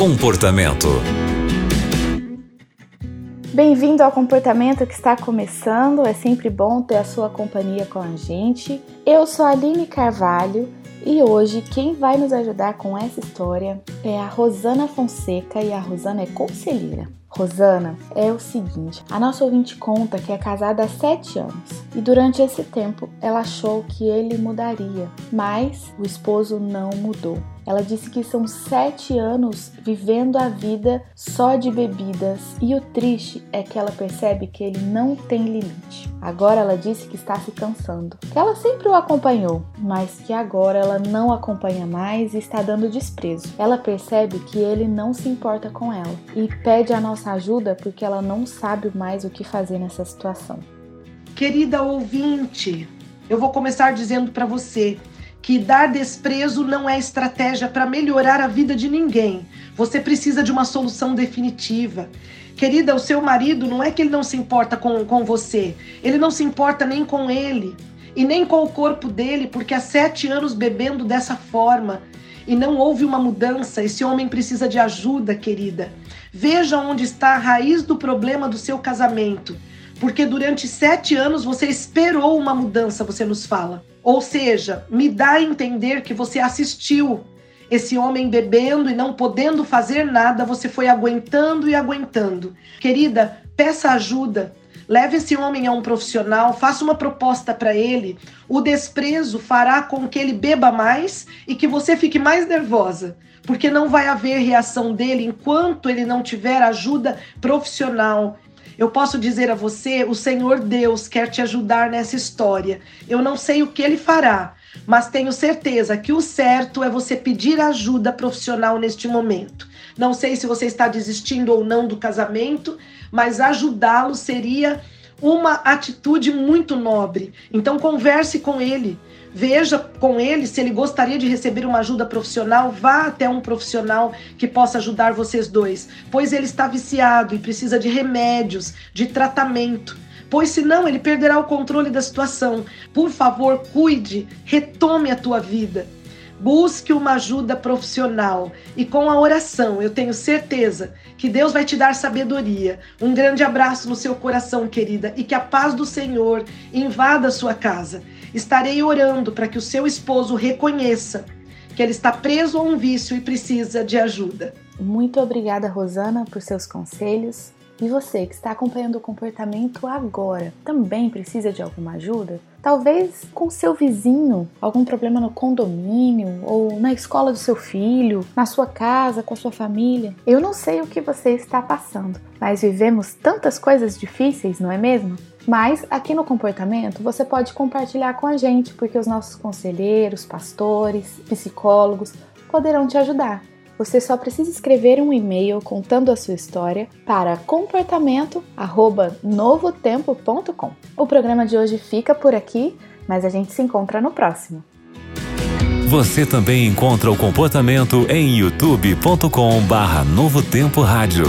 Comportamento. Bem-vindo ao comportamento que está começando. É sempre bom ter a sua companhia com a gente. Eu sou a Aline Carvalho e hoje quem vai nos ajudar com essa história é a Rosana Fonseca e a Rosana é conselheira. Rosana, é o seguinte: a nossa ouvinte conta que é casada há sete anos e durante esse tempo ela achou que ele mudaria, mas o esposo não mudou. Ela disse que são sete anos vivendo a vida só de bebidas e o triste é que ela percebe que ele não tem limite. Agora ela disse que está se cansando, que ela sempre o acompanhou, mas que agora ela não acompanha mais e está dando desprezo. Ela percebe que ele não se importa com ela e pede a nossa ajuda porque ela não sabe mais o que fazer nessa situação. Querida ouvinte, eu vou começar dizendo para você que dar desprezo não é estratégia para melhorar a vida de ninguém. Você precisa de uma solução definitiva. Querida, o seu marido não é que ele não se importa com, com você, ele não se importa nem com ele e nem com o corpo dele, porque há sete anos bebendo dessa forma e não houve uma mudança. Esse homem precisa de ajuda, querida. Veja onde está a raiz do problema do seu casamento, porque durante sete anos você esperou uma mudança, você nos fala. Ou seja, me dá a entender que você assistiu esse homem bebendo e não podendo fazer nada, você foi aguentando e aguentando. Querida, peça ajuda. Leve esse homem a um profissional, faça uma proposta para ele. O desprezo fará com que ele beba mais e que você fique mais nervosa, porque não vai haver reação dele enquanto ele não tiver ajuda profissional eu posso dizer a você: o Senhor Deus quer te ajudar nessa história. Eu não sei o que ele fará, mas tenho certeza que o certo é você pedir ajuda profissional neste momento. Não sei se você está desistindo ou não do casamento, mas ajudá-lo seria uma atitude muito nobre. Então converse com ele. Veja com ele se ele gostaria de receber uma ajuda profissional. Vá até um profissional que possa ajudar vocês dois, pois ele está viciado e precisa de remédios, de tratamento. Pois senão ele perderá o controle da situação. Por favor, cuide, retome a tua vida. Busque uma ajuda profissional e com a oração, eu tenho certeza que Deus vai te dar sabedoria. Um grande abraço no seu coração, querida, e que a paz do Senhor invada a sua casa. Estarei orando para que o seu esposo reconheça que ele está preso a um vício e precisa de ajuda. Muito obrigada, Rosana, por seus conselhos. E você que está acompanhando o comportamento agora, também precisa de alguma ajuda? Talvez com seu vizinho, algum problema no condomínio ou na escola do seu filho, na sua casa, com a sua família. Eu não sei o que você está passando, mas vivemos tantas coisas difíceis, não é mesmo? Mas aqui no comportamento você pode compartilhar com a gente, porque os nossos conselheiros, pastores, psicólogos poderão te ajudar. Você só precisa escrever um e-mail contando a sua história para comportamento@novotempo.com. O programa de hoje fica por aqui, mas a gente se encontra no próximo. Você também encontra o comportamento em youtube.com/novotempo rádio.